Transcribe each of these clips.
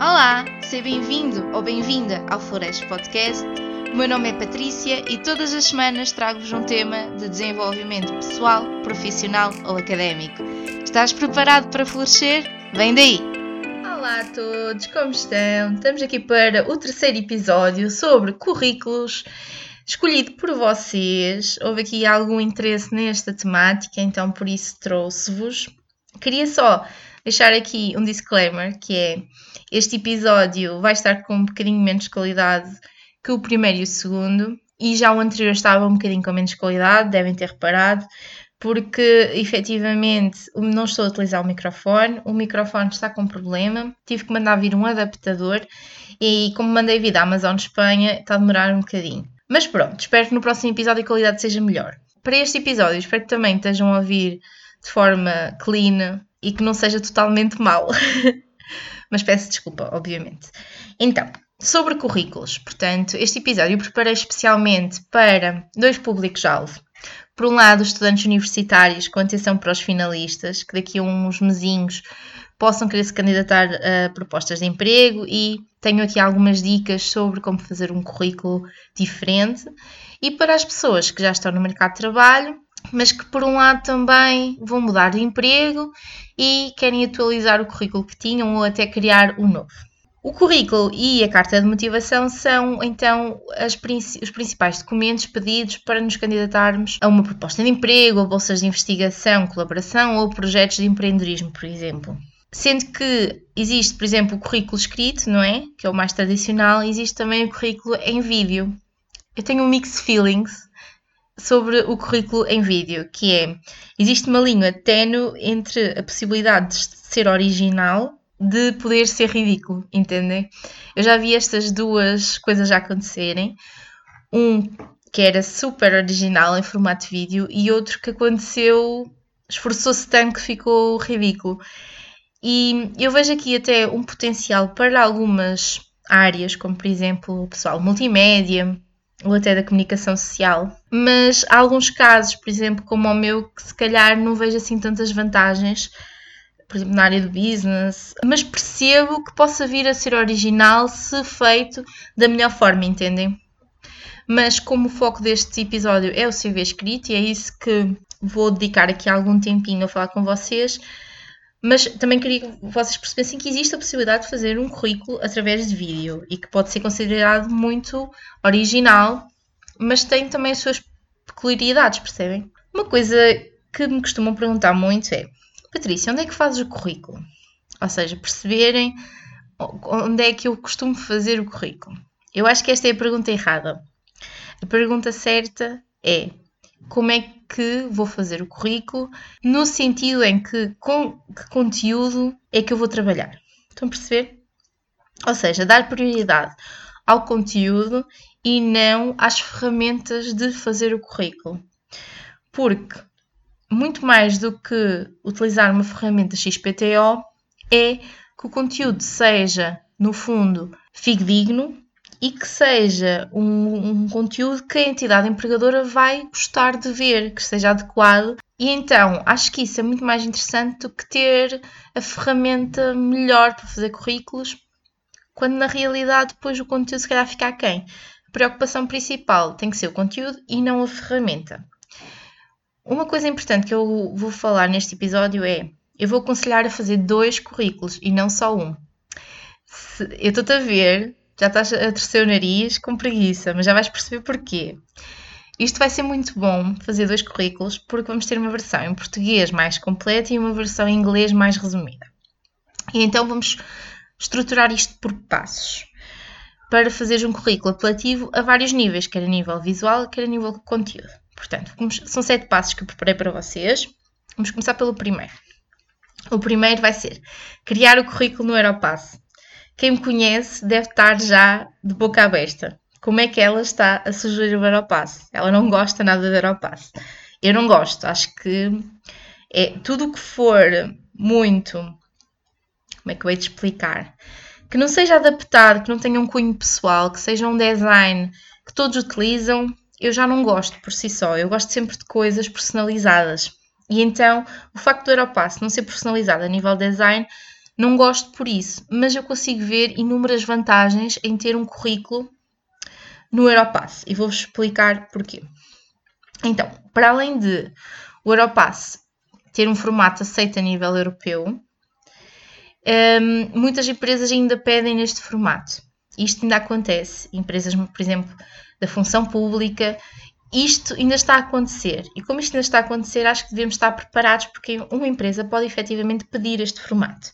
Olá, seja bem-vindo ou bem-vinda ao Flores Podcast. O meu nome é Patrícia e todas as semanas trago-vos um tema de desenvolvimento pessoal, profissional ou académico. Estás preparado para florescer? Vem daí! Olá a todos, como estão? Estamos aqui para o terceiro episódio sobre currículos, escolhido por vocês. Houve aqui algum interesse nesta temática, então por isso trouxe-vos. Queria só deixar aqui um disclaimer que é este episódio vai estar com um bocadinho menos qualidade que o primeiro e o segundo, e já o anterior estava um bocadinho com menos qualidade, devem ter reparado, porque efetivamente não estou a utilizar o microfone, o microfone está com problema, tive que mandar vir um adaptador e como mandei vir da Amazon Espanha, está a demorar um bocadinho. Mas pronto, espero que no próximo episódio a qualidade seja melhor. Para este episódio, espero que também estejam a ouvir de forma clean e que não seja totalmente mal. Mas peço desculpa, obviamente. Então, sobre currículos. Portanto, este episódio eu preparei especialmente para dois públicos-alvo. Por um lado, estudantes universitários, com atenção para os finalistas, que daqui a uns mesinhos possam querer se candidatar a propostas de emprego e tenho aqui algumas dicas sobre como fazer um currículo diferente. E para as pessoas que já estão no mercado de trabalho, mas que por um lado também vão mudar de emprego e querem atualizar o currículo que tinham ou até criar um novo. O currículo e a carta de motivação são então os principais documentos pedidos para nos candidatarmos a uma proposta de emprego, a bolsas de investigação, colaboração ou projetos de empreendedorismo, por exemplo. Sendo que existe, por exemplo, o currículo escrito, não é? Que é o mais tradicional, existe também o currículo em vídeo. Eu tenho um mix feelings sobre o currículo em vídeo, que é existe uma linha tenue entre a possibilidade de ser original de poder ser ridículo, entendem? Eu já vi estas duas coisas já acontecerem. Um que era super original em formato de vídeo e outro que aconteceu, esforçou-se tanto que ficou ridículo. E eu vejo aqui até um potencial para algumas áreas, como por exemplo o pessoal multimédia, ou até da comunicação social. Mas há alguns casos, por exemplo, como o meu, que se calhar não vejo assim tantas vantagens, por exemplo, na área do business, mas percebo que possa vir a ser original se feito da melhor forma, entendem? Mas como o foco deste episódio é o CV escrito e é isso que vou dedicar aqui algum tempinho a falar com vocês, mas também queria que vocês percebessem que existe a possibilidade de fazer um currículo através de vídeo e que pode ser considerado muito original, mas tem também as suas peculiaridades, percebem? Uma coisa que me costumam perguntar muito é: Patrícia, onde é que fazes o currículo? Ou seja, perceberem onde é que eu costumo fazer o currículo. Eu acho que esta é a pergunta errada. A pergunta certa é como é que vou fazer o currículo, no sentido em que com que conteúdo é que eu vou trabalhar. Estão a perceber? Ou seja, dar prioridade ao conteúdo e não às ferramentas de fazer o currículo. Porque muito mais do que utilizar uma ferramenta XPTO é que o conteúdo seja, no fundo, fidedigno e que seja um, um, conteúdo que a entidade empregadora vai gostar de ver, que esteja adequado. E então acho que isso é muito mais interessante do que ter a ferramenta melhor para fazer currículos, quando na realidade depois o conteúdo se calhar fica quem. A preocupação principal tem que ser o conteúdo e não a ferramenta. Uma coisa importante que eu vou falar neste episódio é: eu vou aconselhar a fazer dois currículos e não só um. Se, eu estou a ver já estás a torcer o nariz com preguiça, mas já vais perceber porquê. Isto vai ser muito bom fazer dois currículos porque vamos ter uma versão em português mais completa e uma versão em inglês mais resumida. E então vamos estruturar isto por passos para fazeres um currículo apelativo a vários níveis, quer a nível visual, quer a nível conteúdo. Portanto, são sete passos que eu preparei para vocês. Vamos começar pelo primeiro. O primeiro vai ser criar o currículo no Aeropass. Quem me conhece deve estar já de boca aberta. Como é que ela está a sugerir o Aeropass? Ela não gosta nada do Aeropass. Eu não gosto. Acho que é tudo o que for muito. Como é que eu hei de explicar? Que não seja adaptado, que não tenha um cunho pessoal, que seja um design que todos utilizam, eu já não gosto por si só. Eu gosto sempre de coisas personalizadas. E então, o facto do Aeropass não ser personalizado a nível design Não gosto por isso, mas eu consigo ver inúmeras vantagens em ter um currículo no Europass e vou-vos explicar porquê. Então, para além de o Europass ter um formato aceito a nível europeu, um, muitas empresas ainda pedem neste formato. Isto ainda acontece. Empresas, por exemplo, da função pública, isto ainda está a acontecer. E como isto ainda está a acontecer, acho que devemos estar preparados porque uma empresa pode efetivamente pedir este formato.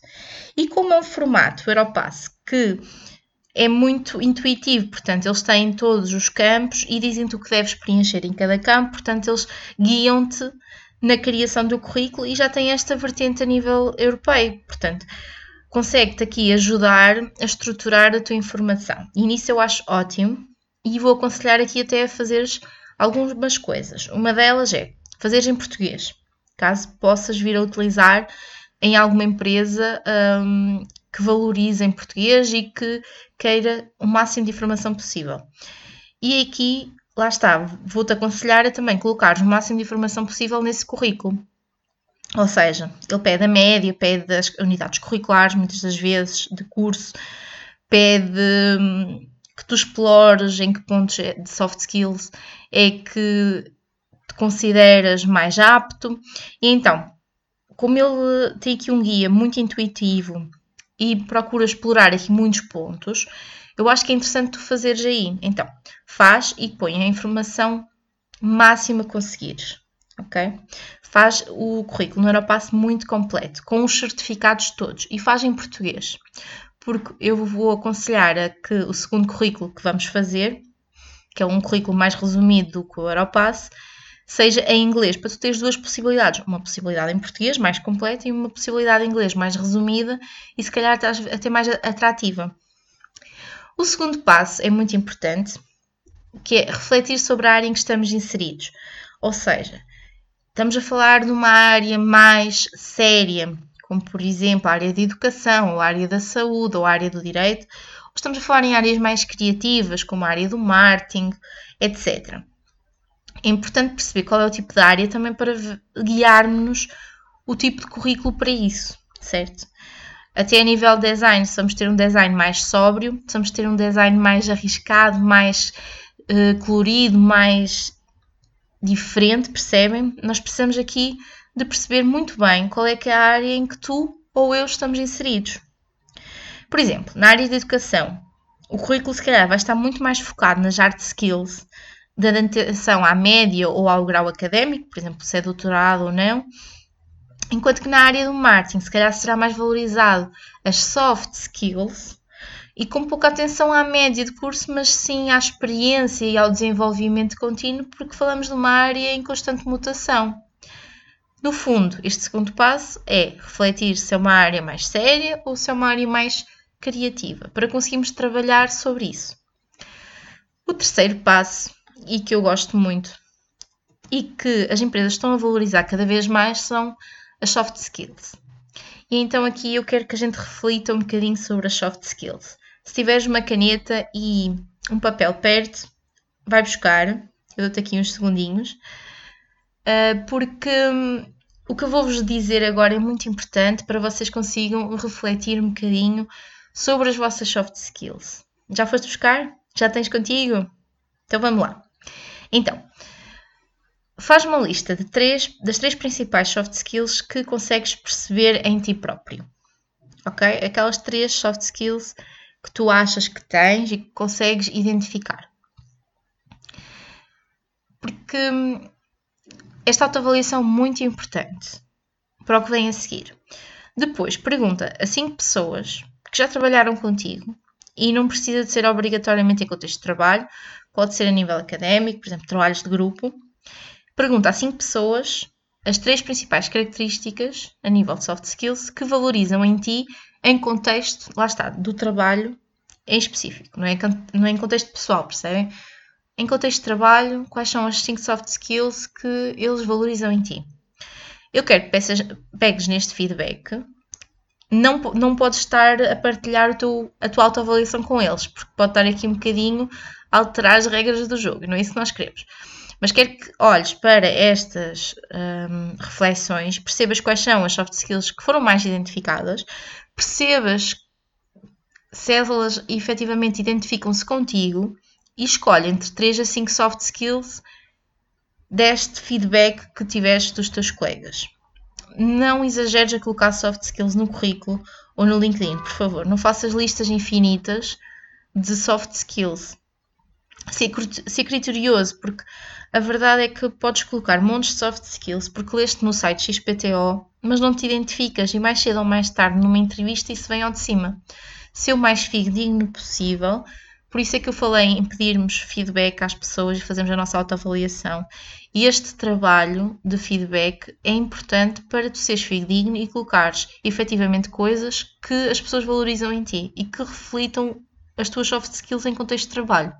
E como é um formato, o Europass, que é muito intuitivo, portanto, eles têm todos os campos e dizem-te o que deves preencher em cada campo, portanto, eles guiam-te na criação do currículo e já têm esta vertente a nível europeu. Portanto, consegue-te aqui ajudar a estruturar a tua informação. E nisso eu acho ótimo e vou aconselhar aqui até a fazeres algumas coisas. Uma delas é fazeres em português, caso possas vir a utilizar em alguma empresa um, que valorize em português e que queira o máximo de informação possível. E aqui, lá está, vou-te aconselhar a também colocar o máximo de informação possível nesse currículo. Ou seja, ele pede a média, pede as unidades curriculares, muitas das vezes, de curso, pede hum, que tu explores em que pontos é de soft skills é que te consideras mais apto. E então, como ele tem aqui um guia muito intuitivo e procura explorar aqui muitos pontos, eu acho que é interessante tu fazeres aí. Então, faz e põe a informação máxima que conseguires, ok? Faz o currículo no Europass muito completo, com os certificados todos e faz em português porque eu vou aconselhar a que o segundo currículo que vamos fazer, que é um currículo mais resumido do que o Europass, seja em inglês, para tu teres duas possibilidades. Uma possibilidade em português, mais completa, e uma possibilidade em inglês, mais resumida e se calhar até mais atrativa. O segundo passo é muito importante, que é refletir sobre a área em que estamos inseridos. Ou seja, estamos a falar de uma área mais séria, como por exemplo a área de educação, ou a área da saúde, ou a área do direito, ou estamos a falar em áreas mais criativas, como a área do marketing, etc. É importante perceber qual é o tipo de área também para guiarmos o tipo de currículo para isso, certo? Até a nível de design, se vamos ter um design mais sóbrio, se vamos ter um design mais arriscado, mais uh, colorido, mais diferente, percebem? Nós precisamos aqui de perceber muito bem qual é que é a área em que tu ou eu estamos inseridos. Por exemplo, na área de educação, o currículo se calhar vai estar muito mais focado nas hard skills, da adaptação à média ou ao grau académico, por exemplo, se é doutorado ou não, enquanto que na área do marketing se calhar será mais valorizado as soft skills e com pouca atenção à média de curso, mas sim à experiência e ao desenvolvimento contínuo, porque falamos de uma área em constante mutação. No fundo, este segundo passo é refletir se é uma área mais séria ou se é uma área mais criativa, para conseguirmos trabalhar sobre isso. O terceiro passo, e que eu gosto muito, e que as empresas estão a valorizar cada vez mais, são as soft skills. E então aqui eu quero que a gente reflita um bocadinho sobre as soft skills. Se tiveres uma caneta e um papel perto, vai buscar, eu dou-te aqui uns segundinhos, ah, porque hum, o que eu vou-vos dizer agora é muito importante para vocês consigam refletir um bocadinho sobre as vossas soft skills. Já foste buscar? Já tens contigo? Então vamos lá. Então, faz uma lista de três, das três principais soft skills que consegues perceber em ti próprio. Ok? Aquelas três soft skills que tu achas que tens e que consegues identificar. Porque hum, esta autoavaliação é muito importante para o que vem a seguir. Depois, pergunta a 5 pessoas que já trabalharam contigo e não precisa de ser obrigatoriamente em contexto de trabalho, pode ser a nível académico, por exemplo, trabalhos de grupo. Pergunta a 5 pessoas as três principais características a nível de soft skills que valorizam em ti em contexto, lá está, do trabalho em específico, não é, não é em contexto pessoal, percebem? Em contexto de trabalho, quais são as 5 soft skills que eles valorizam em ti? Eu quero que peças, pegues neste feedback. Não, não podes estar a partilhar a tua autoavaliação com eles, porque pode estar aqui um bocadinho a alterar as regras do jogo, não é isso que nós queremos. Mas quero que olhes para estas um, reflexões, percebas quais são as soft skills que foram mais identificadas, percebas se elas efetivamente identificam-se contigo e escolhe entre 3 a 5 soft skills deste feedback que tiveste dos teus colegas. Não exageres a colocar soft skills no currículo ou no LinkedIn, por favor. Não faças listas infinitas de soft skills. Ser, criterioso, porque a verdade é que podes colocar montes de soft skills porque leste no site XPTO, mas não te identificas e mais cedo ou mais tarde numa entrevista isso vem ao de cima. Ser o mais fidedigno possível, por isso é que eu falei em pedirmos feedback às pessoas e fazermos a nossa autoavaliação. E este trabalho de feedback é importante para tu seres fidedigno e colocares efetivamente coisas que as pessoas valorizam em ti e que reflitam as tuas soft skills em contexto de trabalho.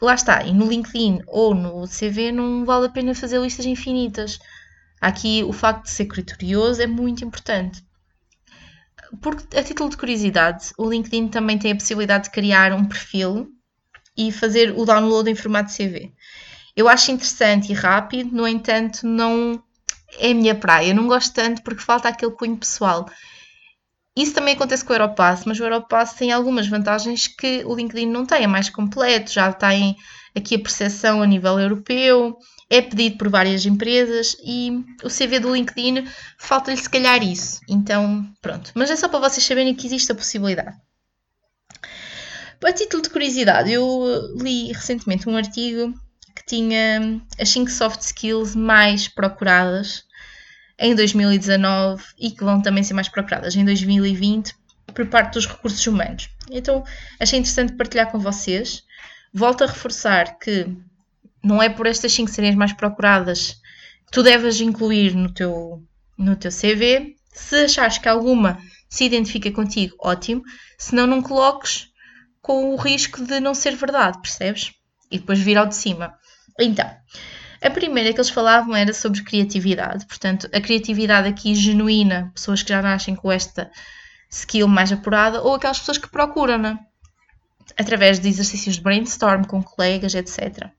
Lá está, e no LinkedIn ou no CV não vale a pena fazer listas infinitas. Aqui o facto de ser criterioso é muito importante porque, a título de curiosidade, o LinkedIn também tem a possibilidade de criar um perfil e fazer o download em formato CV. Eu acho interessante e rápido, no entanto, não é a minha praia. Eu não gosto tanto porque falta aquele cunho pessoal. Isso também acontece com o Europass, mas o Europass tem algumas vantagens que o LinkedIn não tem. É mais completo, já tem aqui a percepção a nível europeu, é pedido por várias empresas e o CV do LinkedIn falta-lhe se calhar isso. Então, pronto. Mas é só para vocês saberem que existe a possibilidade. A título de curiosidade, eu li recentemente um artigo que tinha as 5 soft skills mais procuradas em 2019 e que vão também ser mais procuradas em 2020 por parte dos recursos humanos. Então, achei interessante partilhar com vocês. Volto a reforçar que não é por estas 5 serem mais procuradas que tu deves incluir no teu, no teu CV. Se achares que alguma se identifica contigo, ótimo. Se não, não coloques com o risco de não ser verdade, percebes? E depois vir ao de cima. Então, a primeira que eles falavam era sobre criatividade. Portanto, a criatividade aqui genuína, pessoas que já nascem com esta skill mais apurada, ou aquelas pessoas que procuram-na através de exercícios de brainstorm com colegas, etc.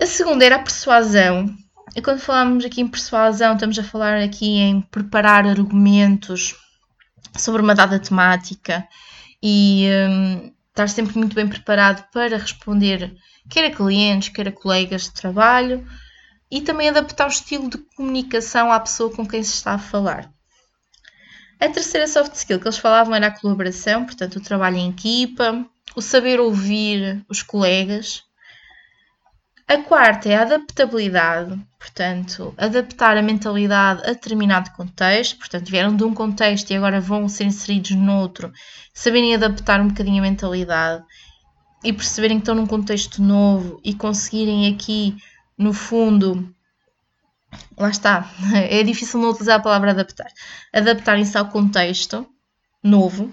A segunda era a persuasão. E quando falamos aqui em persuasão, estamos a falar aqui em preparar argumentos sobre uma dada temática e um, estar sempre muito bem preparado para responder quer a clientes, quer a colegas de trabalho e também adaptar o estilo de comunicação à pessoa com quem se está a falar. A terceira soft skill que eles falavam era a colaboração, portanto, o trabalho em equipa, o saber ouvir os colegas a quarta é a adaptabilidade, portanto, adaptar a mentalidade a determinado contexto, portanto, vieram de um contexto e agora vão ser inseridos noutro, saberem adaptar um bocadinho a mentalidade e perceberem que estão num contexto novo e conseguirem aqui, no fundo, lá está, é difícil não utilizar a palavra adaptar, adaptarem-se ao contexto novo.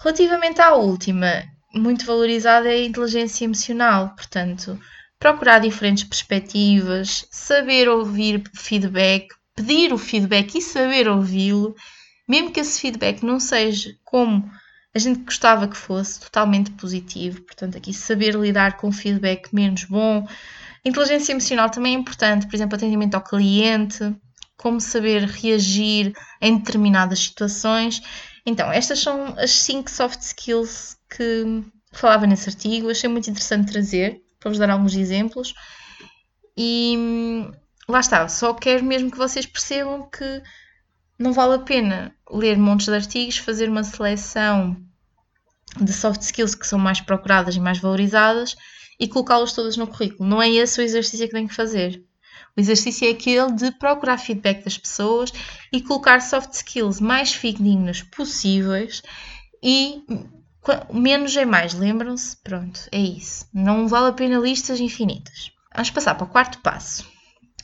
Relativamente à última, muito valorizada é a inteligência emocional, portanto, procurar diferentes perspectivas, saber ouvir feedback, pedir o feedback e saber ouvi-lo, mesmo que esse feedback não seja como a gente gostava que fosse, totalmente positivo, portanto, aqui saber lidar com feedback menos bom. inteligência emocional também é importante, por exemplo, atendimento ao cliente, como saber reagir em determinadas situações. Então, estas são as 5 soft skills que falava nesse artigo, achei muito interessante trazer, para vos dar alguns exemplos. E hum, lá está, só quero mesmo que vocês percebam que não vale a pena ler montes de artigos, fazer uma seleção de soft skills que são mais procuradas e mais valorizadas e colocá-las todas no currículo. Não é esse o exercício que tenho que fazer. O exercício é aquele de procurar feedback das pessoas e colocar soft skills mais fidedignas possíveis e Menos é mais, lembram-se? Pronto, é isso. Não vale a pena listas infinitas. Vamos passar para o quarto passo.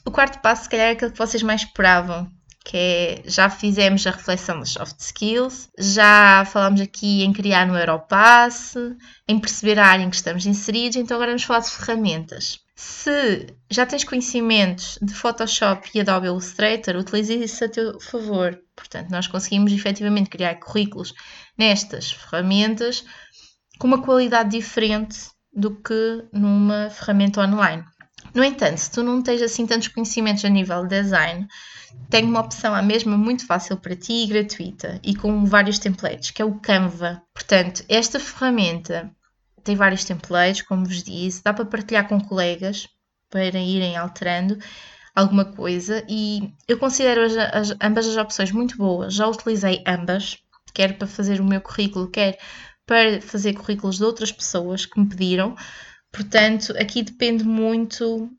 O quarto passo, se calhar, é aquele que vocês mais esperavam, que é já fizemos a reflexão das soft skills, já falámos aqui em criar no Europass, em perceber a área em que estamos inseridos, então agora vamos falar de ferramentas. Se já tens conhecimentos de Photoshop e Adobe Illustrator, utilize isso a teu favor. Portanto, nós conseguimos efetivamente criar currículos nestas ferramentas com uma qualidade diferente do que numa ferramenta online. No entanto, se tu não tens assim tantos conhecimentos a nível de design, tenho uma opção à mesma muito fácil para ti e gratuita e com vários templates, que é o Canva. Portanto, esta ferramenta tem vários templates, como vos disse, dá para partilhar com colegas para irem alterando alguma coisa e eu considero as, as, ambas as opções muito boas. Já utilizei ambas, quer para fazer o meu currículo, quer para fazer currículos de outras pessoas que me pediram. Portanto, aqui depende muito.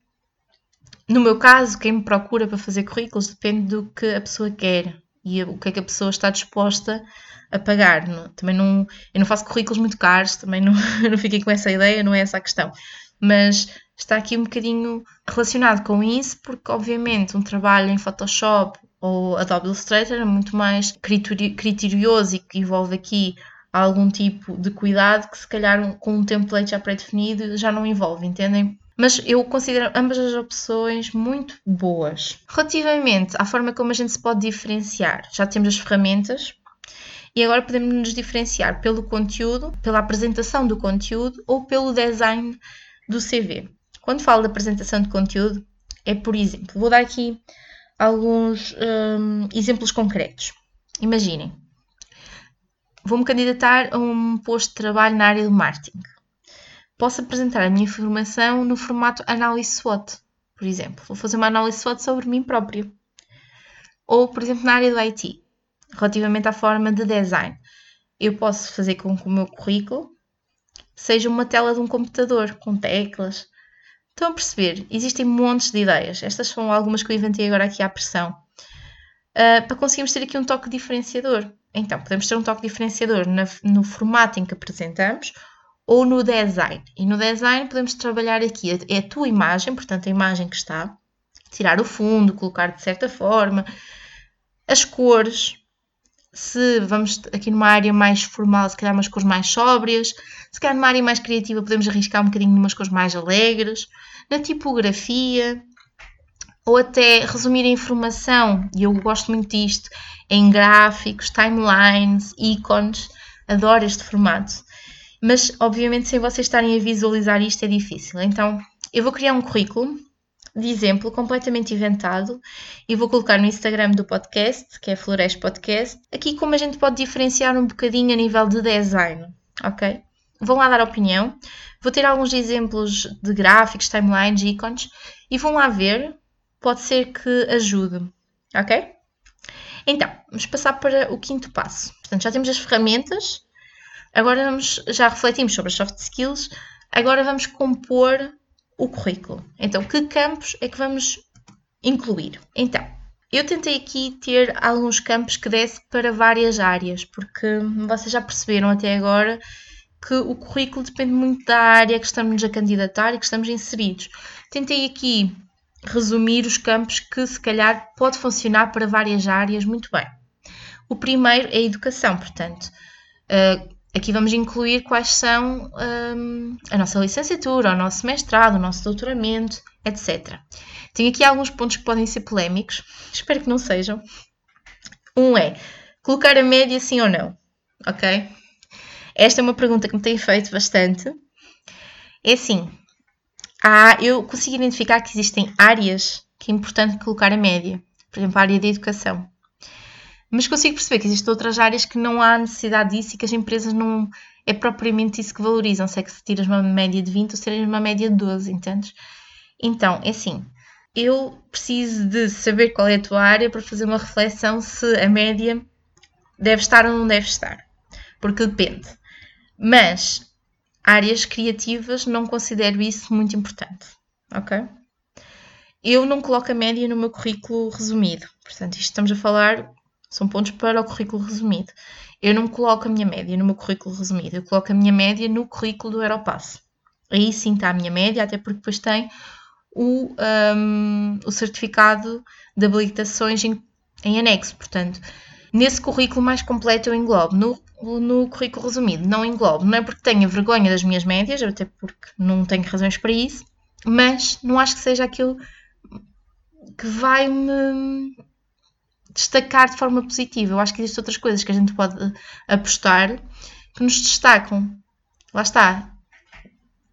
No meu caso, quem me procura para fazer currículos depende do que a pessoa quer e o que é que a pessoa está disposta a pagar. Também não, eu não faço currículos muito caros, também não, não fiquei com essa ideia, não é essa a questão. Mas está aqui um bocadinho relacionado com isso, porque obviamente um trabalho em Photoshop ou Adobe Illustrator é muito mais criterioso e que envolve aqui algum tipo de cuidado que se calhar com um template já pré-definido já não envolve, entendem? Mas eu considero ambas as opções muito boas. Relativamente à forma como a gente se pode diferenciar, já temos as ferramentas e agora podemos nos diferenciar pelo conteúdo, pela apresentação do conteúdo ou pelo design do CV. Quando falo de apresentação de conteúdo, é por exemplo, vou dar aqui alguns um, exemplos concretos. Imaginem, vou-me candidatar a um posto de trabalho na área do marketing. Posso apresentar a minha informação no formato análise SWOT, por exemplo. Vou fazer uma análise SWOT sobre mim próprio. Ou, por exemplo, na área do IT, relativamente à forma de design. Eu posso fazer com que o meu currículo seja uma tela de um computador, com teclas, Estão a perceber? Existem montes de ideias. Estas são algumas que eu inventei agora aqui à pressão. Uh, para conseguirmos ter aqui um toque diferenciador. Então, podemos ter um toque diferenciador na, no formato em que apresentamos ou no design. E no design podemos trabalhar aqui é a tua imagem, portanto, a imagem que está, tirar o fundo, colocar de certa forma, as cores. Se vamos aqui numa área mais formal, se calhar umas cores mais sóbrias, se calhar numa área mais criativa podemos arriscar um bocadinho numas cores mais alegres, na tipografia, ou até resumir a informação, e eu gosto muito disto, em gráficos, timelines, ícones, adoro este formato. Mas, obviamente, sem vocês estarem a visualizar isto é difícil. Então, eu vou criar um currículo de exemplo completamente inventado e vou colocar no Instagram do podcast, que é Flores Podcast, aqui como a gente pode diferenciar um bocadinho a nível de design, ok? Vão lá dar opinião. Vou ter alguns exemplos de gráficos, timelines, ícones e vão lá ver. Pode ser que ajude, ok? Então, vamos passar para o quinto passo. Portanto, já temos as ferramentas, agora vamos, já refletimos sobre as soft skills, agora vamos compor o currículo. Então, que campos é que vamos incluir? Então, eu tentei aqui ter alguns campos que desse para várias áreas, porque vocês já perceberam até agora que o currículo depende muito da área que estamos a candidatar e que estamos inseridos. Tentei aqui resumir os campos que se calhar pode funcionar para várias áreas muito bem. O primeiro é a educação, portanto, uh, aqui vamos incluir quais são um, a nossa licenciatura, o nosso mestrado, o nosso doutoramento, etc. Tenho aqui alguns pontos que podem ser polémicos, espero que não sejam. Um é colocar a média sim ou não, ok? Esta é uma pergunta que me tem feito bastante. É assim, há, eu consigo identificar que existem áreas que é importante colocar a média. Por exemplo, a área da educação. Mas consigo perceber que existem outras áreas que não há necessidade disso e que as empresas não é propriamente isso que valorizam. Se é que se tiras uma média de 20 ou se tiras uma média de 12, entendes? Então, é assim, eu preciso de saber qual é a tua área para fazer uma reflexão se a média deve estar ou não deve estar. Porque depende. Mas áreas criativas não considero isso muito importante, ok? Eu não coloco a média no meu currículo resumido. Portanto, isto estamos a falar, são pontos para o currículo resumido. Eu não coloco a minha média no meu currículo resumido, eu coloco a minha média no currículo do Aeropass. Aí sim está a minha média, até porque depois tem o, um, o certificado de habilitações em, em anexo. Portanto, nesse currículo mais completo eu englobo no no currículo resumido. Não englobo, não é porque tenha vergonha das minhas médias, até porque não tenho razões para isso, mas não acho que seja aquilo que vai me destacar de forma positiva. Eu acho que existem outras coisas que a gente pode apostar que nos destacam. Lá está.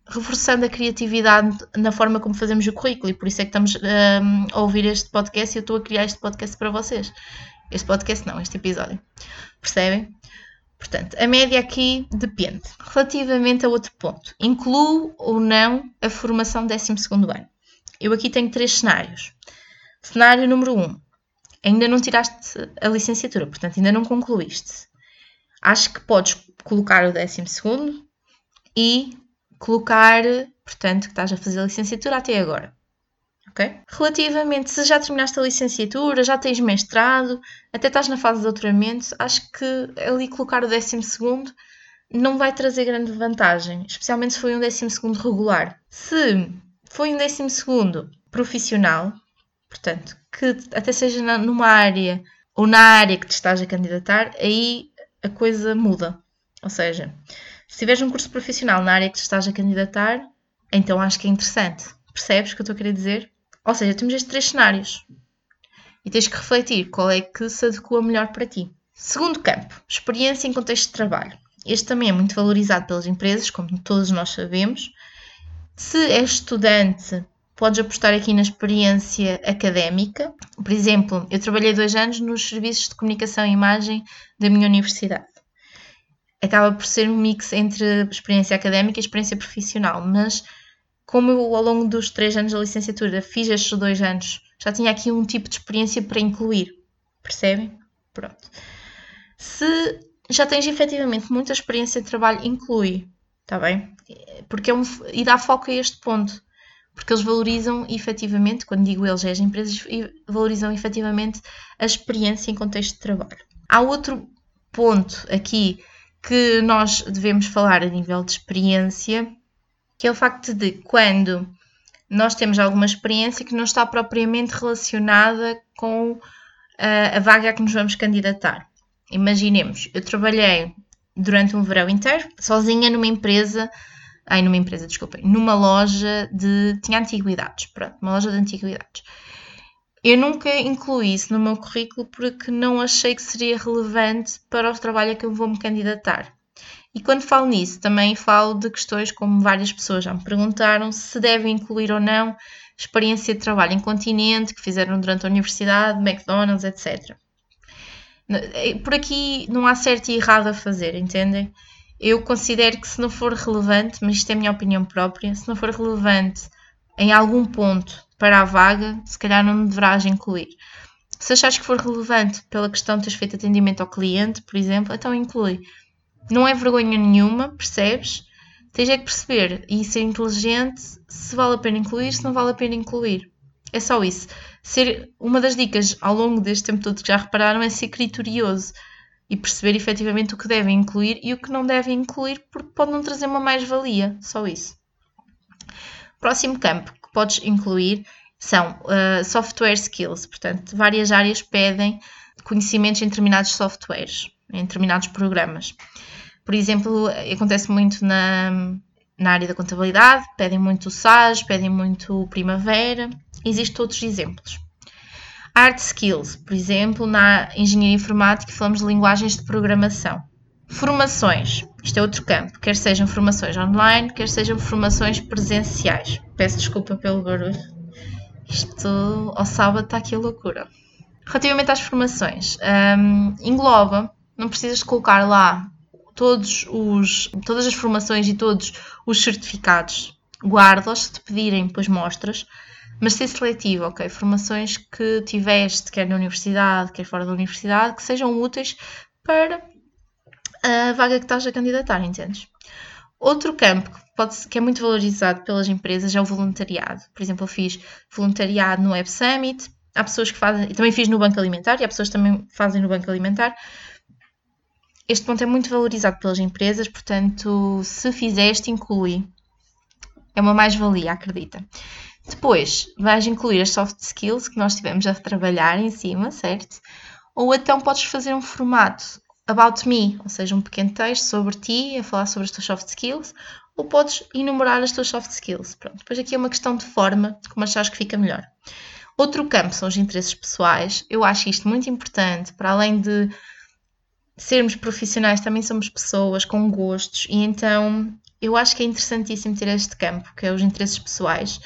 reforçando a criatividade na forma como fazemos o currículo e por isso é que estamos um, a ouvir este podcast e eu estou a criar este podcast para vocês. Este podcast não, este episódio. Percebem? Portanto, a média aqui depende. Relativamente a outro ponto, incluo ou não a formação 12 ano? Eu aqui tenho três cenários. Cenário número 1. Um, ainda não tiraste a licenciatura, portanto, ainda não concluíste. Acho que podes colocar o 12 e colocar, portanto, que estás a fazer a licenciatura até agora. Ok? Relativamente, se já terminaste a licenciatura, já tens mestrado, até estás na fase de doutoramento, acho que ali colocar o 12 não vai trazer grande vantagem, especialmente se foi um 12 regular. Se foi um 12 profissional, portanto, que até seja numa área ou na área que te estás a candidatar, aí a coisa muda. Ou seja, se tiveres um curso profissional na área que te estás a candidatar, então acho que é interessante. Percebes o que eu estou a querer dizer? Ou seja, temos estes três cenários. E tens que refletir qual é que se adequa melhor para ti. Segundo campo, experiência em contexto de trabalho. Este também é muito valorizado pelas empresas, como todos nós sabemos. Se és estudante, podes apostar aqui na experiência académica. Por exemplo, eu trabalhei dois anos nos serviços de comunicação e imagem da minha universidade acaba por ser um mix entre experiência académica e experiência profissional, mas como eu ao longo dos três anos da licenciatura fiz estes dois anos, já tinha aqui um tipo de experiência para incluir, percebem? Pronto. Se já tens efetivamente muita experiência de trabalho, inclui, está bem? Porque é um, e dá foco a este ponto, porque eles valorizam efetivamente, quando digo eles, é as empresas, valorizam efetivamente a experiência em contexto de trabalho. Há outro ponto aqui que nós devemos falar a nível de experiência, que é o facto de quando nós temos alguma experiência que não está propriamente relacionada com a, eh, a vaga a que nos vamos candidatar. Imaginemos, eu trabalhei durante um verão inteiro sozinha numa empresa, ai, numa empresa, desculpem, numa loja de. tinha antiguidades, pronto, uma loja de antiguidades. Eu nunca incluí isso no meu currículo porque não achei que seria relevante para o trabalho a que eu vou me candidatar. E quando falo nisso, também falo de questões como várias pessoas já me perguntaram se deve incluir ou não experiência de trabalho em continente que fizeram durante a universidade, McDonald's, etc. Eh, por aqui não há certo e errado a fazer, entendem? Eu considero que se não for relevante, mas isto é a minha opinião própria, se não for relevante em algum ponto para a vaga, se calhar não deverás incluir. Se achares que for relevante pela questão de teres feito atendimento ao cliente, por exemplo, então inclui. Não é vergonha nenhuma, percebes? Tens é que perceber e ser inteligente se vale a pena incluir, se não vale a pena incluir. É só isso. Ser, uma das dicas ao longo deste tempo todo que já repararam é ser criterioso e perceber efetivamente o que devem incluir e o que não devem incluir, porque pode não trazer uma mais-valia. Só isso. Próximo campo que podes incluir são uh, software skills, portanto, várias áreas pedem conhecimentos em determinados softwares, em determinados programas. Por exemplo, acontece muito na, na área da contabilidade, pedem muito o SAS, pedem muito o Primavera, existem outros exemplos. Art skills, por exemplo, na engenharia informática falamos de linguagens de programação. Formações. Isto é outro campo, quer sejam formações online, quer sejam formações presenciais. Peço desculpa pelo barulho. Isto ao sábado está aqui a loucura. Relativamente às formações, um, engloba, não precisas colocar lá todos os, todas as formações e todos os certificados. Guarda-os, se te pedirem, depois mostras, mas ser seletivo, ok? Formações que tiveste, quer na universidade, quer fora da universidade, que sejam úteis para a vaga que estás a candidatar, entendes? Outro campo que, pode, que é muito valorizado pelas empresas é o voluntariado. Por exemplo, eu fiz voluntariado no Web Summit, há pessoas que fazem, e também fiz no Banco Alimentar, e há pessoas que também fazem no Banco Alimentar. Este ponto é muito valorizado pelas empresas, portanto, se fizeste, inclui. É uma mais-valia, acredita. Depois, vais incluir as soft skills que nós tivemos a trabalhar em cima, certo? Ou então podes fazer um formato about me, ou seja, um pequeno texto sobre ti, a falar sobre as tuas soft skills, ou podes enumerar as tuas soft skills. Pronto, depois aqui é uma questão de forma, de como achares que fica melhor. Outro campo são os interesses pessoais. Eu acho isto muito importante, para além de sermos profissionais, também somos pessoas com gostos, e então eu acho que é interessantíssimo ter este campo, que é os interesses pessoais.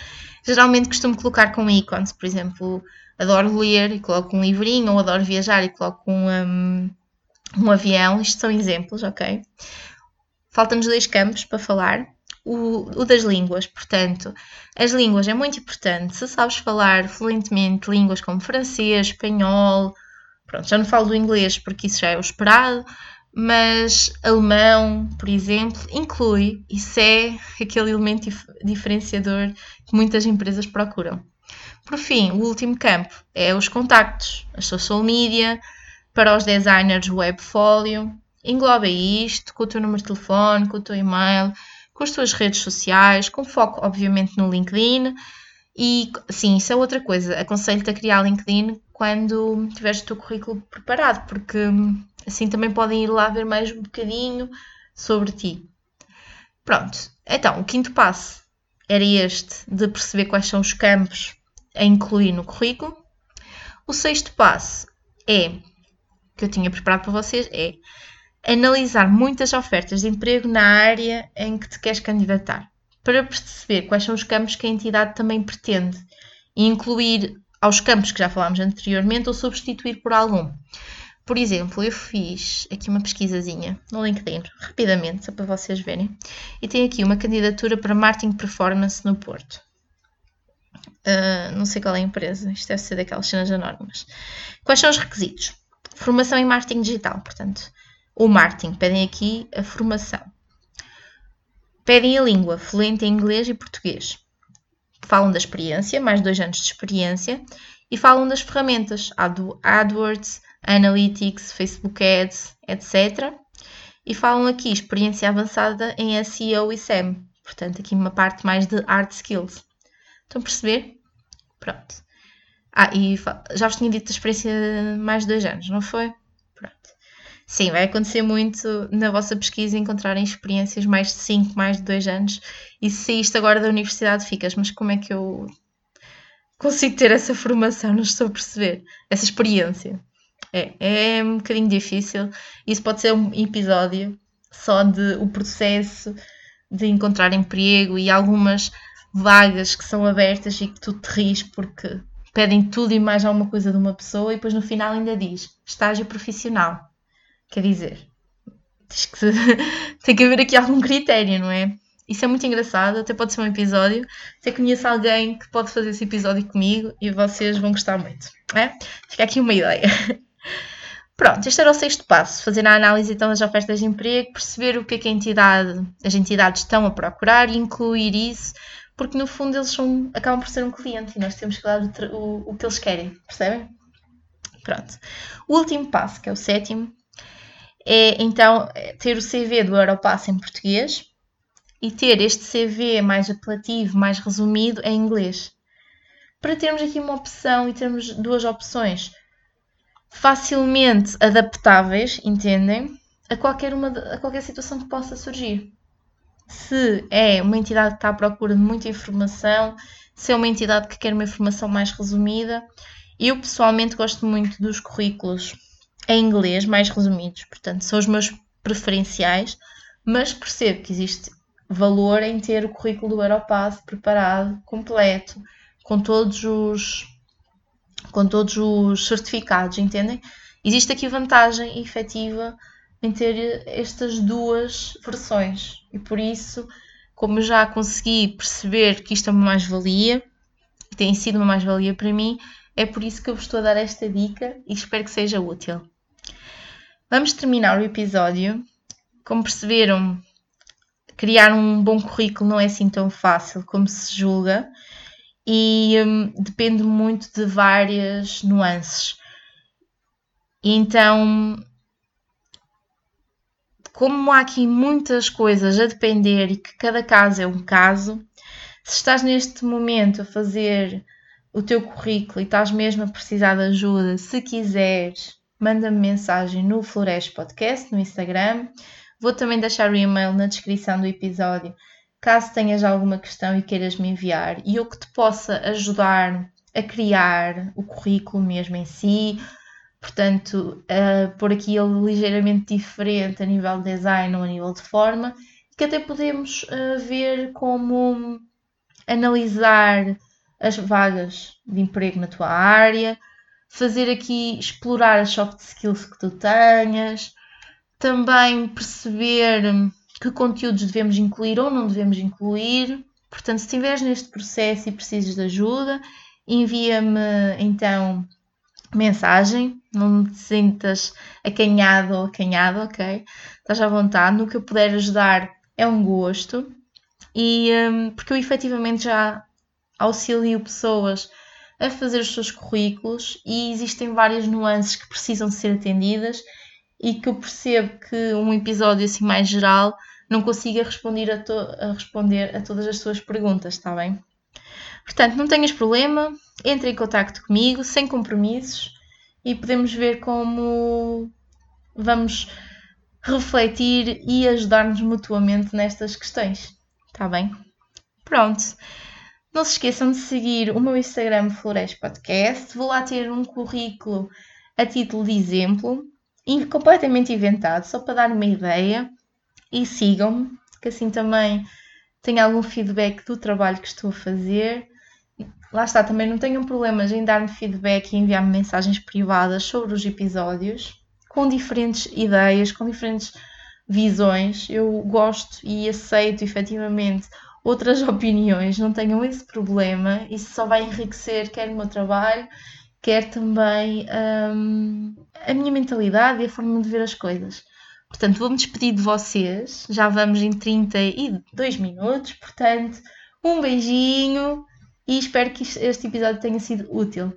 Geralmente costumo colocar com ícones, por exemplo, adoro ler e coloco um livrinho, ou adoro viajar e coloco um, um, um avião. Isto são exemplos, ok? Faltam-nos dois campos para falar. O, o, das línguas, portanto, as línguas é muito importante. Se sabes falar fluentemente línguas como francês, espanhol, pronto, já não falo do inglês porque isso já é o esperado, mas alemão, por exemplo, inclui, isso é aquele elemento dif diferenciador que muitas empresas procuram. Por fim, o último campo é os contactos, a social media, para os designers webfolio, engloba isto com o teu número de telefone, com o teu e-mail, com as tuas redes sociais, com foco, obviamente, no LinkedIn. E sim, isso é outra coisa. Aconselho-te a criar LinkedIn quando tiveres o teu currículo preparado, porque Assim também podem ir lá ver mais um bocadinho sobre ti. Pronto, então o quinto passo era este de perceber quais são os campos a incluir no currículo. O sexto passo é que eu tinha preparado para vocês é analisar muitas ofertas de emprego na área em que te queres candidatar, para perceber quais são os campos que a entidade também pretende incluir aos campos que já falámos anteriormente ou substituir por algum. Por exemplo, eu fiz aqui uma pesquisazinha no LinkedIn, rapidamente, só para vocês verem, e tenho aqui uma candidatura para Marketing Performance no Porto. Uh, não sei qual é a empresa, isto deve ser daquelas cenas anónimas. Quais são os requisitos? Formação em marketing digital, portanto, o marketing, pedem aqui a formação. Pedem a língua, fluente em inglês e português. Falam da experiência, mais dois anos de experiência, e falam das ferramentas, AdWords, Analytics, Facebook Ads, etc. E falam aqui experiência avançada em SEO e SEM. Portanto, aqui uma parte mais de hard skills. Estão a perceber? Pronto. Ah, e já vos tinha dito a experiência mais de dois anos, não foi? Pronto. Sim, vai acontecer muito na vossa pesquisa encontrarem experiências mais de 5, mais de 2 anos. E se saíste agora da universidade, ficas, mas como é que eu consigo ter essa formação? Não estou a perceber. Essa experiência. É, é um bocadinho difícil. Isso pode ser um episódio só de o processo de encontrar emprego e algumas vagas que são abertas e que tu te rires porque pedem tudo e mais alguma coisa de uma pessoa e depois no final ainda diz estágio profissional. Quer dizer, que tem que haver aqui algum critério, não é? Isso é muito engraçado, até pode ser um episódio. Até conheço alguém que pode fazer esse episódio comigo e vocês vão gostar muito. É? Fica aqui uma ideia. Pronto, este era o sexto passo, fazer a análise então das ofertas de emprego, perceber o que é que a entidade, as entidades estão a procurar e incluir isso, porque no fundo eles são, acabam por ser um cliente e nós temos que dar o, o, o que eles querem, percebem? Pronto. O último passo, que é o sétimo, é então ter o CV do Europass em português e ter este CV mais apelativo, mais resumido em inglês. Para termos aqui uma opção e termos duas opções facilmente adaptáveis, entendem? A qualquer, uma, a qualquer situação que possa surgir. Se é uma entidade que está à procura de muita informação, se é uma entidade que quer uma informação mais resumida, eu pessoalmente gosto muito dos currículos em inglês, mais resumidos, portanto, são os meus preferenciais, mas percebo que existe valor em ter o currículo do Europass preparado, completo, com todos os com todos os certificados, entendem? Existe aqui vantagem efetiva em ter estas duas versões e por isso, como já consegui perceber que isto é uma mais-valia tem sido uma mais-valia para mim, é por isso que eu vos estou a dar esta dica e espero que seja útil. Vamos terminar o episódio. Como perceberam, criar um bom currículo não é assim tão fácil como se julga e hum, depende muito de várias nuances. Então, como há aqui muitas coisas a depender e que cada caso é um caso, se estás neste momento a fazer o teu currículo e estás mesmo a precisar de ajuda, se quiseres, manda-me mensagem no Flores Podcast, no Instagram. Vou também deixar o e-mail na descrição do episódio caso tenhas alguma questão e queiras me enviar e eu que te possa ajudar a criar o currículo mesmo em si, portanto, uh, por aqui ele ligeiramente diferente a nível de design ou a nível de forma, que até podemos uh, ver como analisar as vagas de emprego na tua área, fazer aqui explorar as soft skills que tu tenhas, também perceber que conteúdos devemos incluir ou não devemos incluir. Portanto, se estiveres neste processo e precisas de ajuda, envia-me então mensagem, não te sintas acanhado ou acanhado, ok? Estás à vontade, no que eu puder ajudar é um gosto. E um, porque eu efetivamente já auxilio pessoas a fazer os seus currículos e existem várias nuances que precisam ser atendidas e que eu percebo que um episódio assim mais geral não consiga responder a, a responder a todas as suas perguntas, está bem? Portanto, não tenhas problema, entre em contato comigo, sem compromissos, e podemos ver como vamos refletir e ajudar-nos mutuamente nestas questões, está bem? Pronto. Não se esqueçam de seguir o meu Instagram Flores Podcast. Vou lá ter um currículo a título de exemplo completamente inventado, só para dar uma ideia. E sigam-me, que assim também tenho algum feedback do trabalho que estou a fazer. Lá está, também não tenham problemas em dar-me feedback e enviar-me mensagens privadas sobre os episódios, com diferentes ideias, com diferentes visões. Eu gosto e aceito efetivamente outras opiniões, não tenham esse problema. Isso só vai enriquecer quer o meu trabalho, quer também hum, a minha mentalidade e a forma de ver as coisas. Portanto, vou-me despedir de vocês. Já vamos em 32 minutos. Portanto, um beijinho e espero que este episódio tenha sido útil.